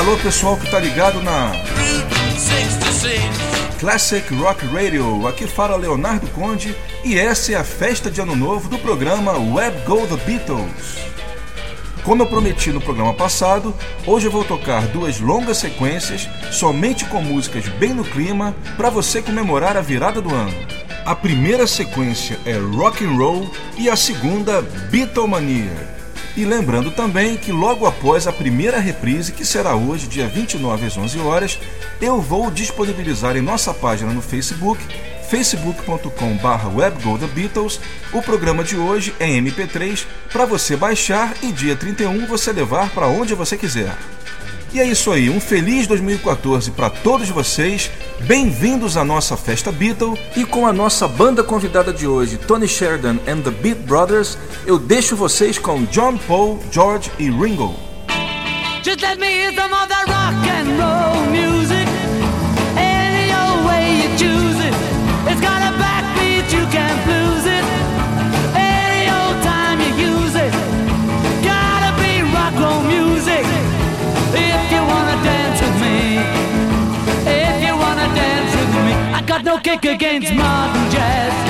Alô pessoal que tá ligado na Classic Rock Radio, aqui fala Leonardo Conde e essa é a festa de ano novo do programa Web Go The Beatles. Como eu prometi no programa passado, hoje eu vou tocar duas longas sequências somente com músicas bem no clima para você comemorar a virada do ano. A primeira sequência é Rock and Roll e a segunda Beatlemania. E lembrando também que logo após a primeira reprise, que será hoje, dia 29 às 11 horas, eu vou disponibilizar em nossa página no Facebook, facebook.com.br Beatles, o programa de hoje em MP3 para você baixar e dia 31 você levar para onde você quiser. E é isso aí, um feliz 2014 para todos vocês. Bem-vindos à nossa festa Beatle e com a nossa banda convidada de hoje, Tony Sheridan and the Beat Brothers, eu deixo vocês com John Paul, George e Ringo. Just let me hear some of that rock and roll music. Any old way you choose it. It's got a backbeat, you can't lose no kick against modern jazz,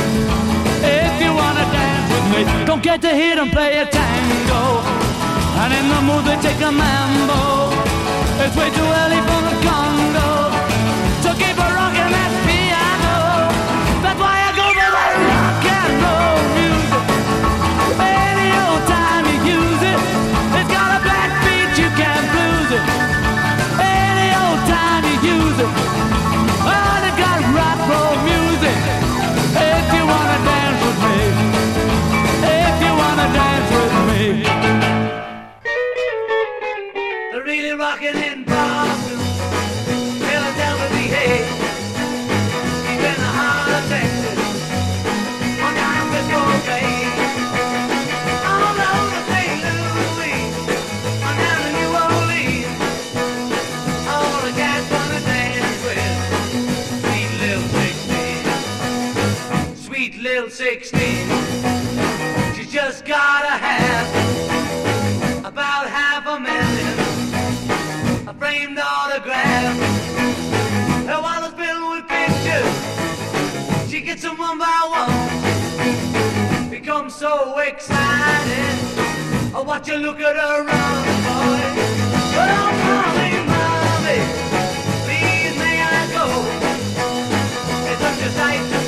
dance don't get to hear them play a tango. And in the mood they take a mambo. It's way too early for the Congo. So keep a rocking that piano. That's why I go for that rock and roll music. Any old time you use it, it's got a backbeat, you can't lose it. Any old time you use it, Rocking in Boston, Texas, down to Frisco Bay. All over St. Louis, on down to New Orleans. All the cats wanna dance with sweet little 16. Sweet little 16. She's just gotta have Gets them one by one. become so excited. I watch you look at her run, boy. Oh, mommy, mommy, please may I go? It's such a sight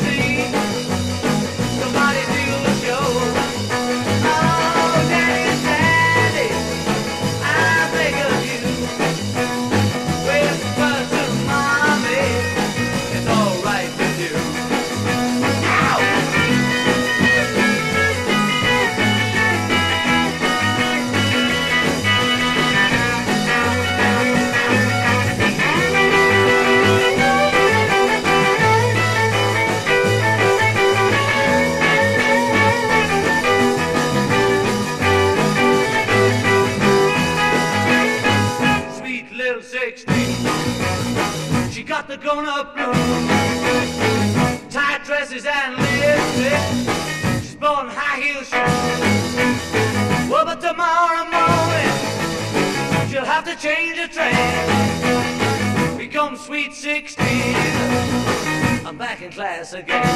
again.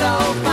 so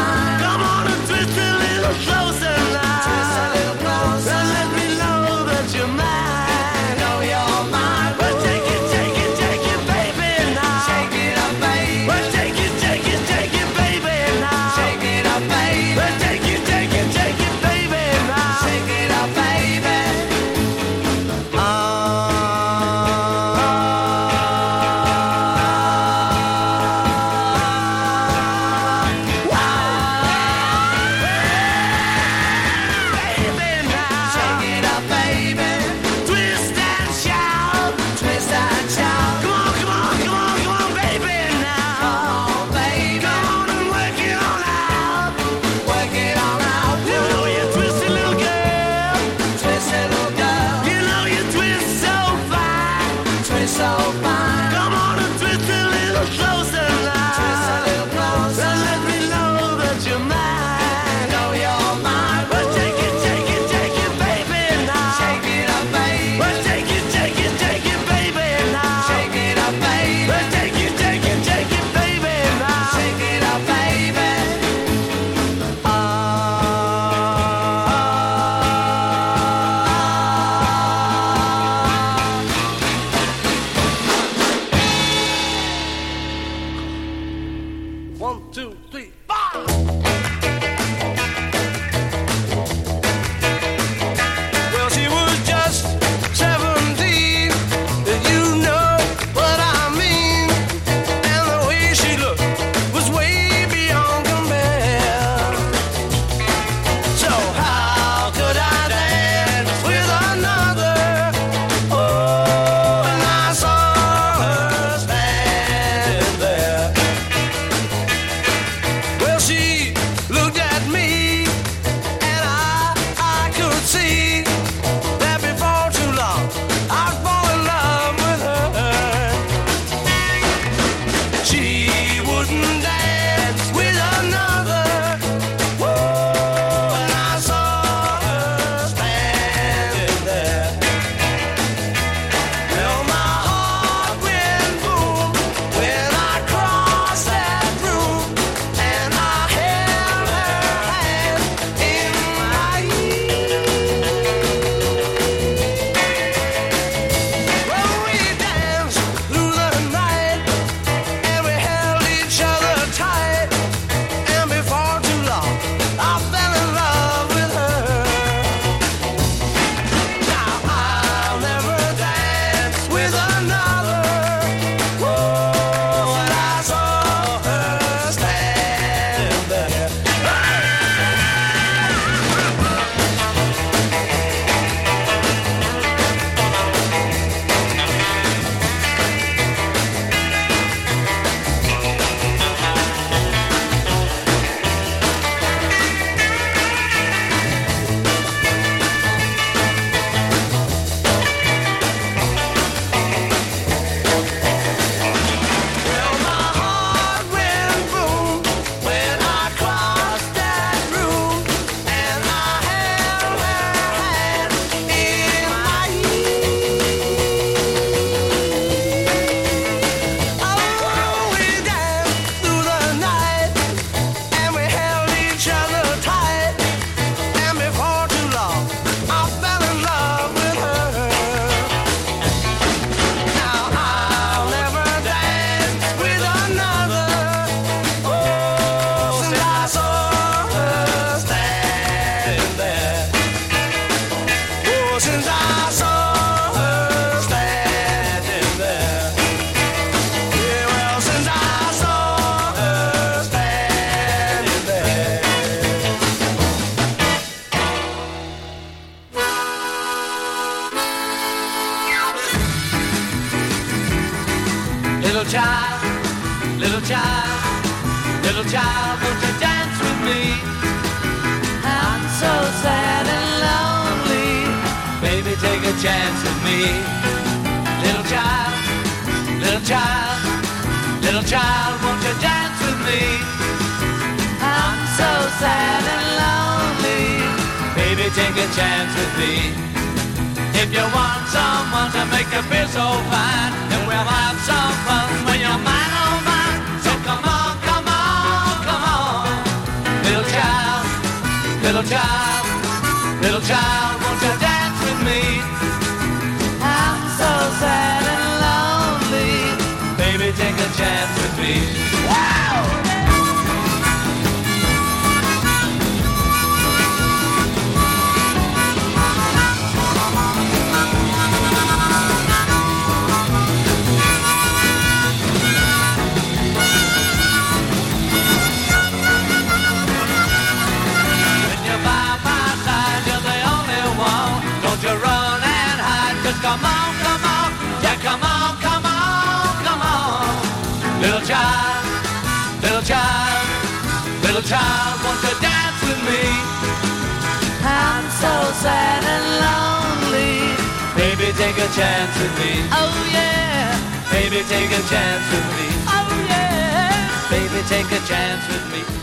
chance with me. Oh yeah. Baby, take a chance with me. Oh yeah. Baby, take a chance with me.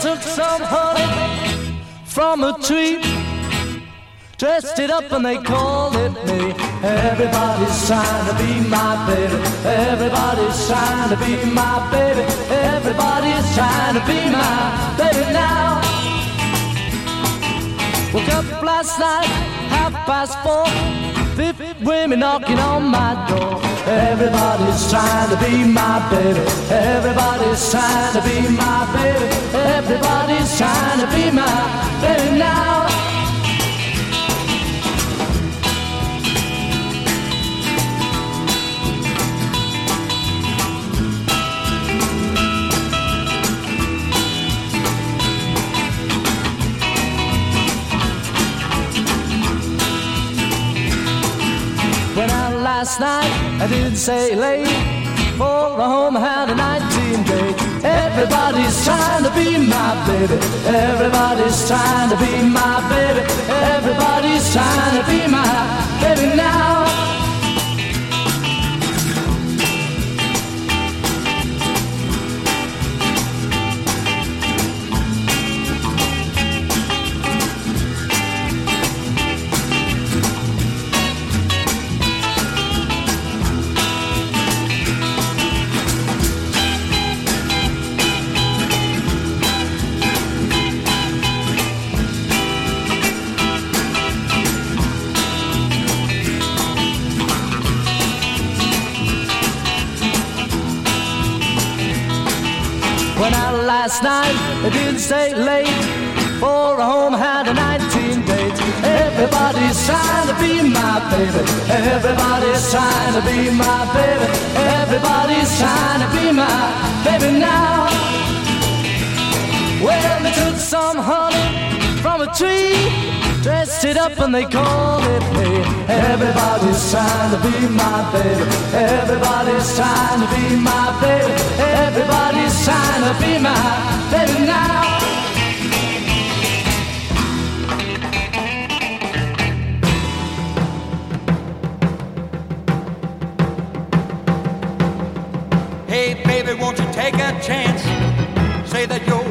took some honey from a tree. Dressed it up and they called it me. Everybody's trying to be my baby. Everybody's trying to be my baby. Everybody's trying to be my baby now. Woke up last night, half past four. Fifty women knocking on my door. Everybody's trying to be my baby. Everybody's trying to be my baby. Everybody's trying to be my baby now. last night I didn't say late for the home had a 19 date. Everybody's trying to be my baby. Everybody's trying to be my baby. Everybody's trying to be my baby now. last night. I didn't stay late, for I home had a 19 date. Everybody's trying to be my baby. Everybody's trying to be my baby. Everybody's trying to be my baby now. Well, they took some honey from a tree. Dressed it up and they called it me. Everybody's trying to be my baby. Everybody's trying to be my baby. Everybody's trying to be my baby now. Hey baby, won't you take a chance? Say that you're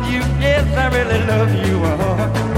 love you, yes, I really love you. Oh.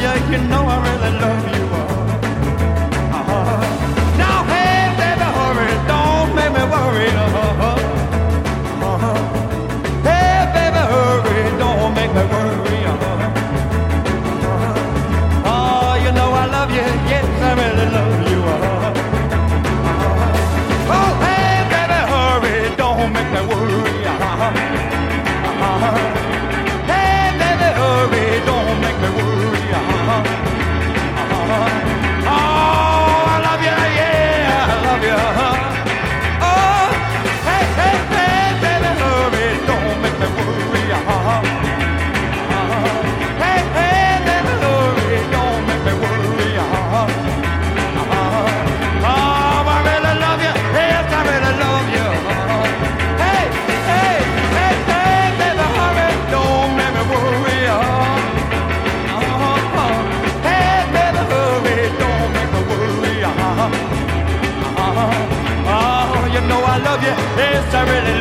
You, you I really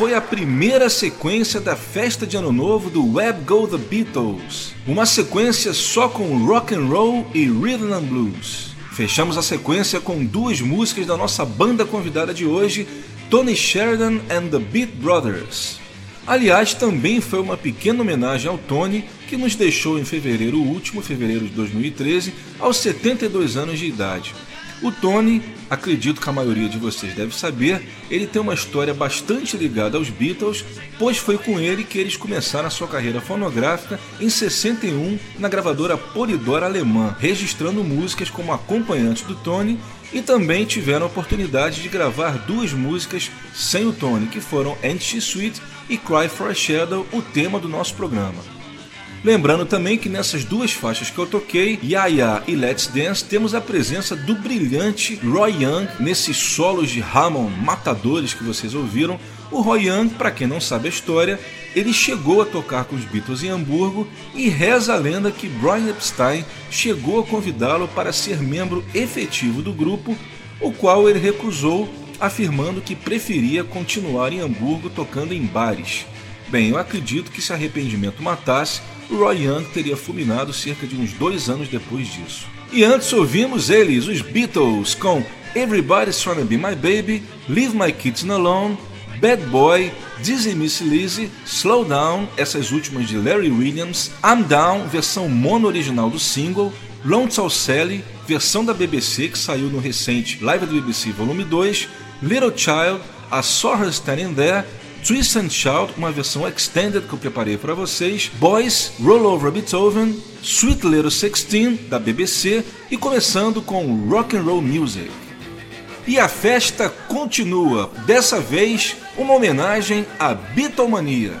foi a primeira sequência da festa de ano novo do Web Go The Beatles. Uma sequência só com rock and roll e rhythm and blues. Fechamos a sequência com duas músicas da nossa banda convidada de hoje, Tony Sheridan and the Beat Brothers. Aliás, também foi uma pequena homenagem ao Tony, que nos deixou em fevereiro último, fevereiro de 2013, aos 72 anos de idade. O Tony, acredito que a maioria de vocês deve saber, ele tem uma história bastante ligada aos Beatles, pois foi com ele que eles começaram a sua carreira fonográfica em 61 na gravadora Polydor alemã, registrando músicas como acompanhante do Tony e também tiveram a oportunidade de gravar duas músicas sem o Tony, que foram She Sweet e Cry for a Shadow, o tema do nosso programa. Lembrando também que nessas duas faixas que eu toquei, Ya Ya e Let's Dance, temos a presença do brilhante Roy Young nesses solos de Hammond matadores que vocês ouviram. O Roy Young, para quem não sabe a história, ele chegou a tocar com os Beatles em Hamburgo e reza a lenda que Brian Epstein chegou a convidá-lo para ser membro efetivo do grupo, o qual ele recusou, afirmando que preferia continuar em Hamburgo tocando em bares. Bem, eu acredito que se arrependimento matasse, Roy Young teria fulminado cerca de uns dois anos depois disso. E antes ouvimos eles, os Beatles, com Everybody's Trying to Be My Baby, Leave My Kids Alone, Bad Boy, Dizzy Miss Lizzy, Slow Down, essas últimas de Larry Williams, I'm Down, versão mono original do single, Lonesome Sally, versão da BBC que saiu no recente Live do BBC Volume 2, Little Child, A Saw Her Standing There, Twist and Shout, uma versão extended que eu preparei para vocês, Boys, Roll Over Beethoven, Sweet Little Sixteen, da BBC, e começando com Rock and Roll Music. E a festa continua, dessa vez uma homenagem à Beatlemania.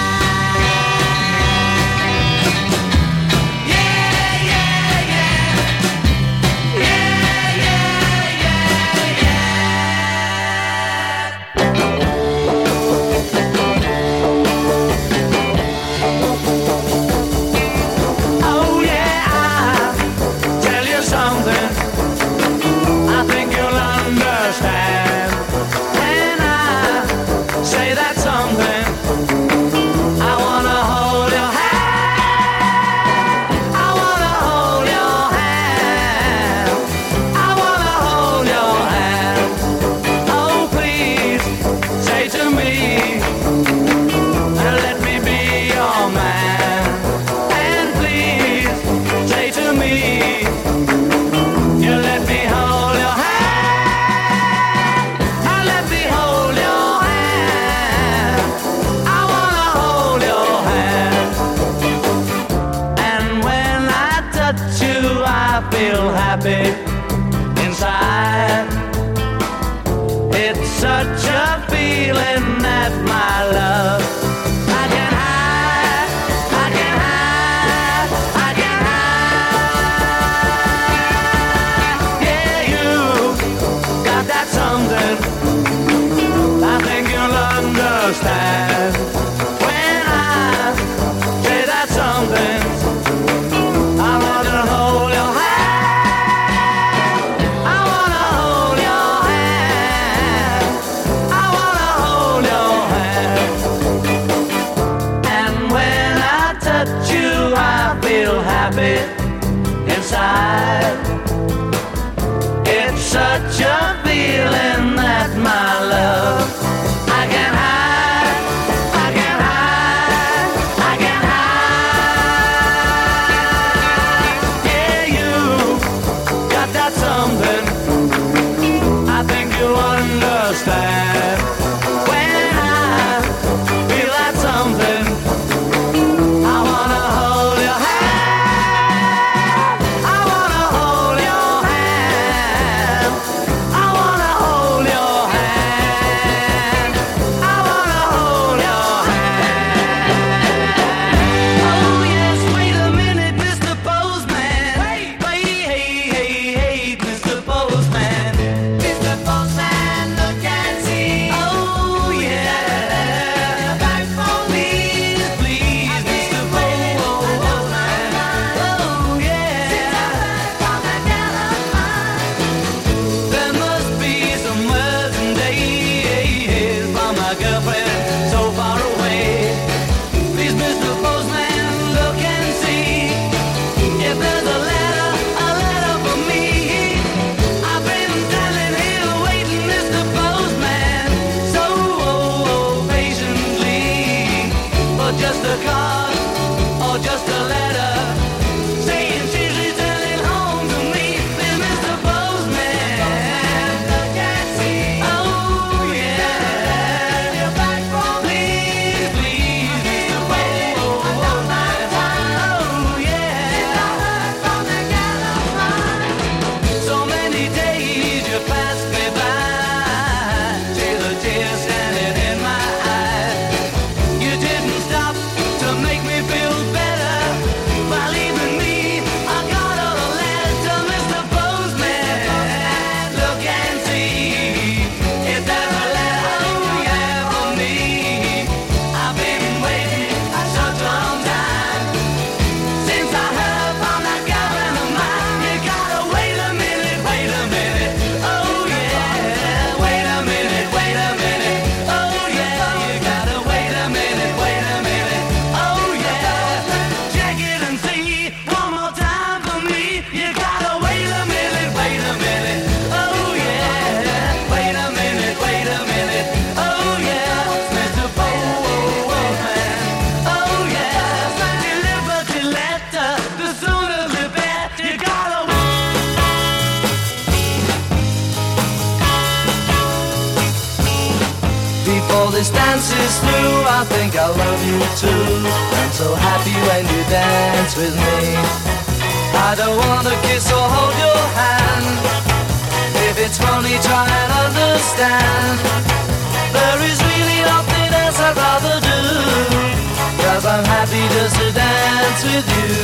Dance with you.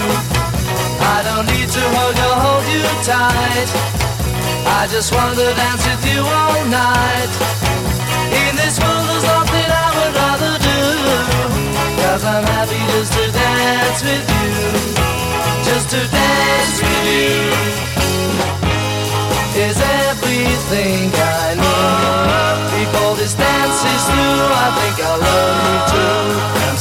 I don't need to hug or hold you tight. I just want to dance with you all night. In this world, there's nothing I would rather do. Cause I'm happy just to dance with you. Just to dance with you is everything I need. Before this dance is through, I think I'll love you too.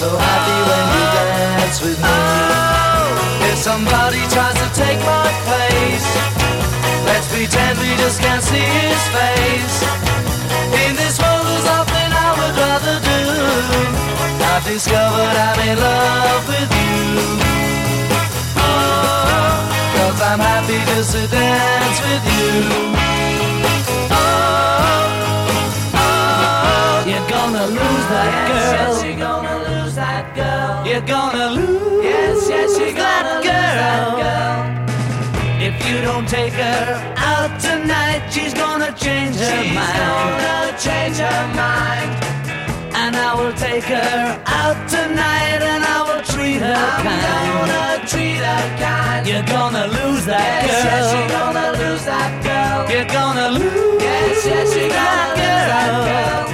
So happy when you dance with me. Oh! If somebody tries to take my place, let's pretend we just can't see his face. In this world, there's nothing I would rather do. I've discovered I'm in love with you. Oh, Cause I'm happy just to dance with you. Oh, oh, you're gonna lose that girl. Yes, you're gonna lose that girl. You're gonna lose. Yes, yes, you're gonna lose that girl. If you don't take her out tonight, she's gonna change her mind. She's gonna change her mind. And I will take her out tonight and I will treat her I'm kind. gonna treat her kind. You're gonna lose that Yes, girl. yes, you're gonna lose that girl. You're gonna lose Yes, yes, you're gonna lose that girl.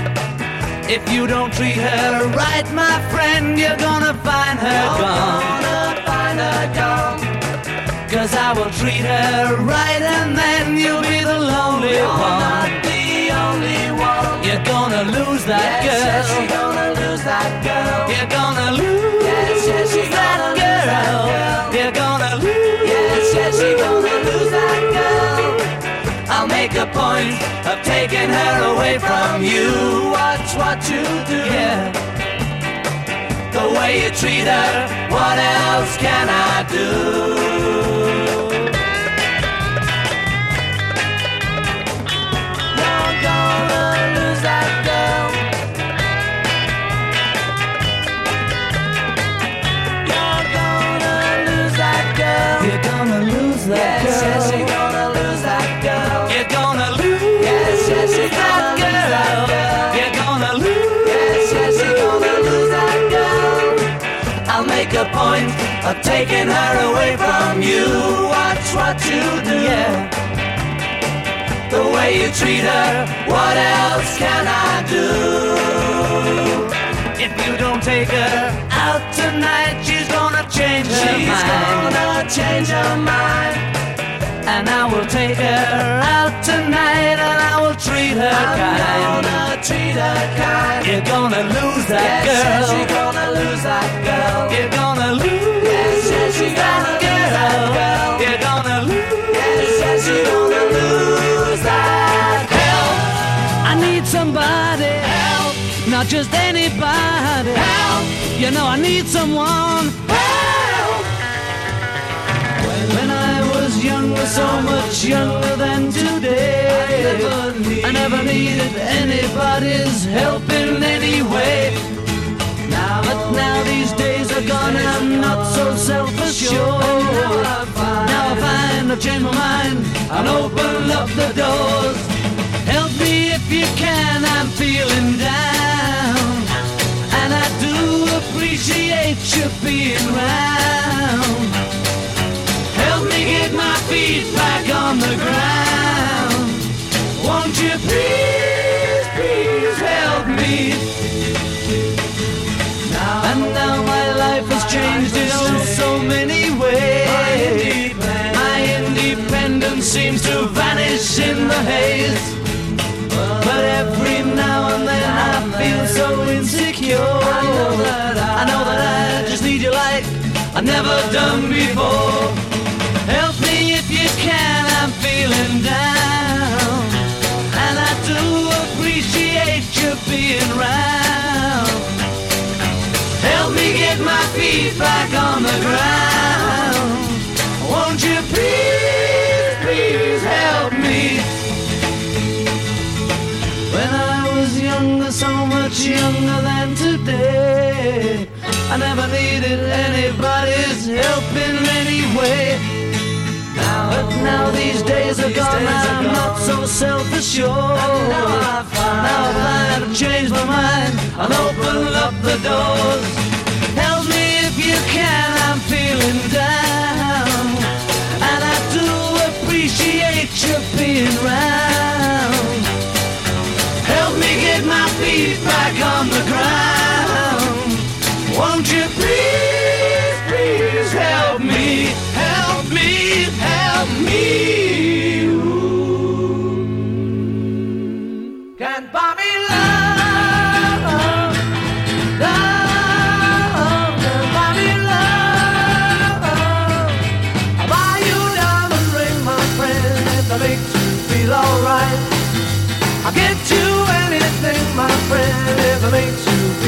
If you don't treat her right, my friend, you're gonna find her You're gone. gonna find her gone. Cause I will treat her right and then you'll be the lonely You're one. not the only one. You're gonna lose that Yes, yes, you're gonna lose that girl. You're gonna lose make a point of taking her away from you. Watch what you do. Yeah. The way you treat her, what else can I do? You're gonna lose that of taking her away from you. Watch what you do. Yeah. The way you treat her, what else can I do? If you don't take her out tonight, she's gonna change her She's mind. gonna change her mind. And I will take her out tonight and I will treat her I'm kind. gonna treat her kind. You're gonna lose that Yes, girl. yes, you're gonna lose that girl. You're gonna lose You're that gonna lose that girl. You're gonna lose. Yes, yes, you're gonna lose that Help! I need somebody. Help! Not just anybody. Help! You know I need someone. Help! When I was younger, so much younger than today, I never needed anybody's help in any way. Now, but now these days gone I'm not so self-assured. Now I find I've changed my mind and open up the doors. Help me if you can, I'm feeling down. And I do appreciate you being round. Help me get my feet back on the ground. Won't you please, please help me? And now life has changed in oh so many ways. My independence seems to vanish in the haze. But every now and then I feel so insecure. I know that I, I know that I just need you like I've never done before. Help me if you can, I'm feeling down. And I do appreciate you being round. Get my feet back on the ground. Won't you please, please help me? When I was younger, so much younger than today, I never needed anybody's help in any way. But now these days are gone, I'm not so self-assured. Now now I I've changed my mind and open up the doors. Feeling down, and I do appreciate you being round. Help me get my feet back on the ground.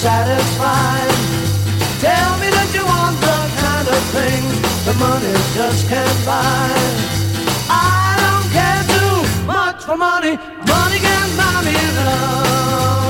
satisfied. Tell me that you want the kind of things that money just can't buy. I don't care too much for money. Money can buy me love.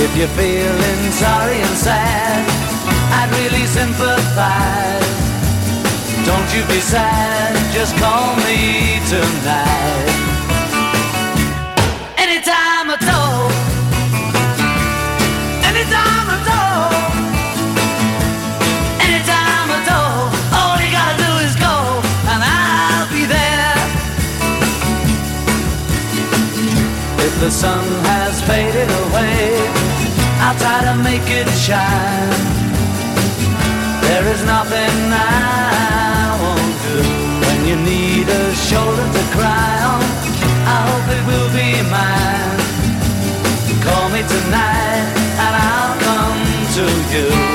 If you're feeling sorry and sad, I'd really sympathize. Don't you be sad, just call me tonight. Anytime I talk, anytime I talk, anytime I talk, all you gotta do is go, and I'll be there. If the sun has faded away, I'll try to make it shine. There is nothing I won't do when you need a shoulder to cry on. I hope it will be mine. Call me tonight and I'll come to you.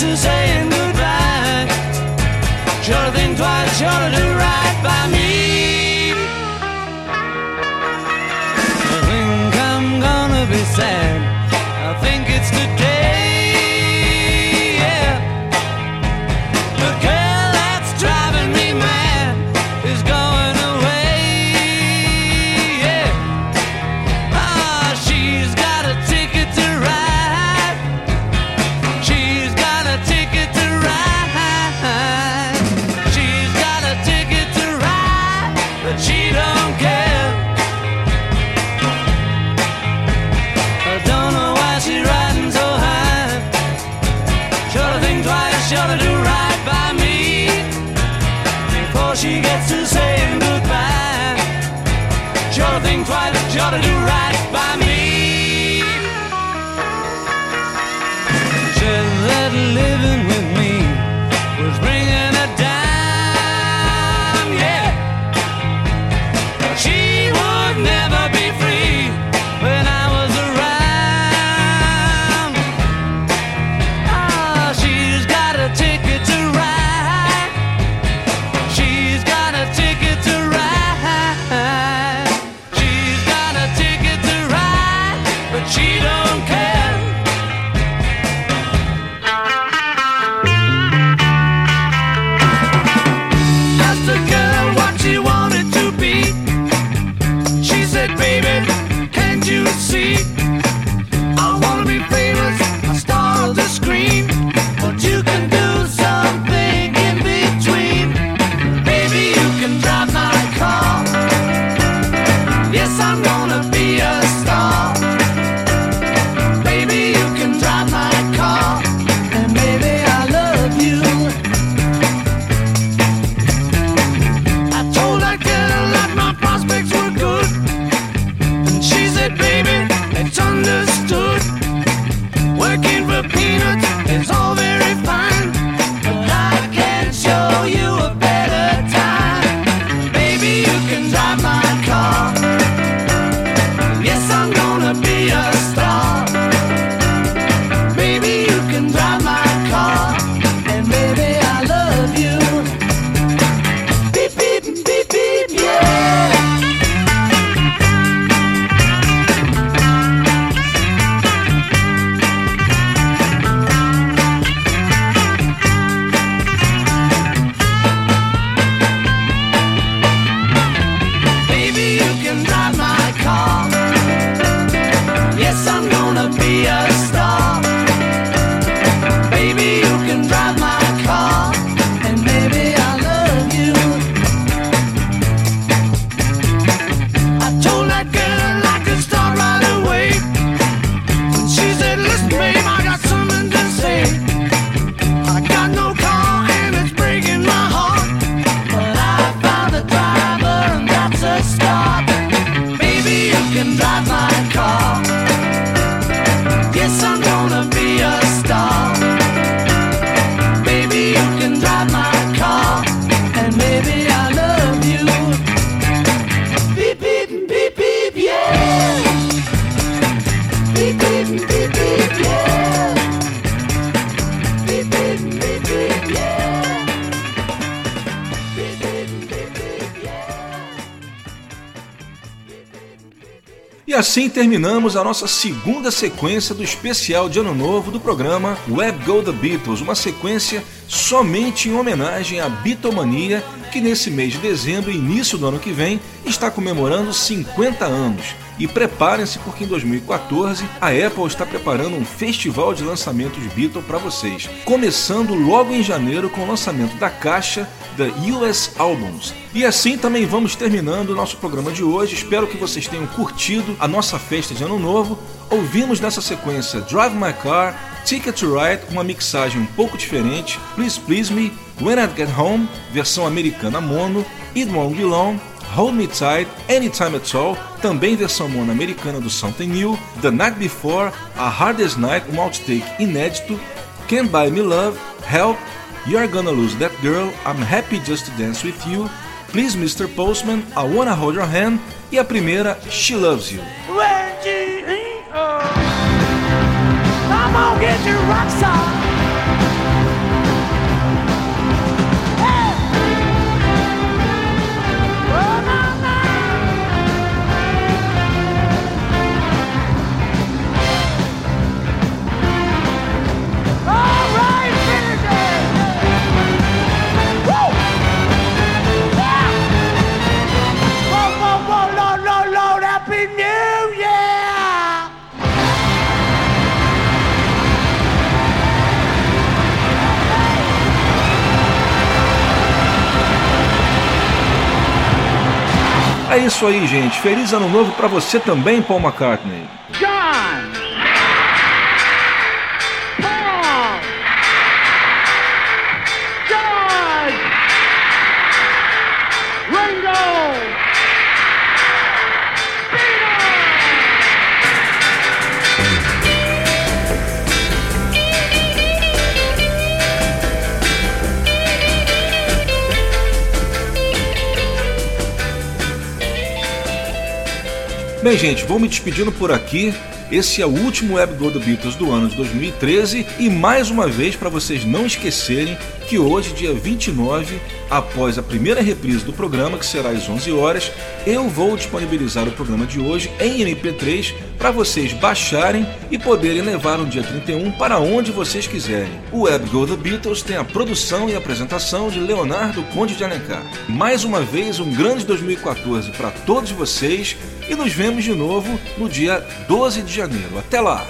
To saying terminamos a nossa segunda sequência do especial de Ano Novo do programa Web Go The Beatles, uma sequência somente em homenagem à Beatlemania, que nesse mês de dezembro início do ano que vem está comemorando 50 anos. E preparem-se porque em 2014 a Apple está preparando um festival de lançamentos Beatles para vocês, começando logo em janeiro com o lançamento da caixa da US Albums. E assim também vamos terminando o nosso programa de hoje. Espero que vocês tenham curtido a nossa festa de Ano Novo. Ouvimos nessa sequência Drive My Car, Ticket to Ride, uma mixagem um pouco diferente, Please Please Me, When I Get Home, versão americana mono, It Won't Be Long, Hold Me Tight, Anytime At All, também versão mono americana do Something New, The Night Before, A Hard Day's Night, um outtake inédito, Can't Buy Me Love, Help, You're Gonna Lose That Girl, I'm Happy Just to Dance With You, Please Mr. Postman, I Wanna Hold Your Hand e a primeira, She Loves You. I'm gonna get you rock star. É isso aí, gente. Feliz ano novo pra você também, Paul McCartney. John! Bem, gente, vou me despedindo por aqui. Esse é o último Web Go The Beatles do ano de 2013 e mais uma vez para vocês não esquecerem que hoje, dia 29, após a primeira reprise do programa, que será às 11 horas, eu vou disponibilizar o programa de hoje em MP3 para vocês baixarem e poderem levar no dia 31 para onde vocês quiserem. O Web Go The Beatles tem a produção e apresentação de Leonardo Conde de Alencar. Mais uma vez, um grande 2014 para todos vocês e nos vemos de novo no dia 12 de janeiro. Até lá!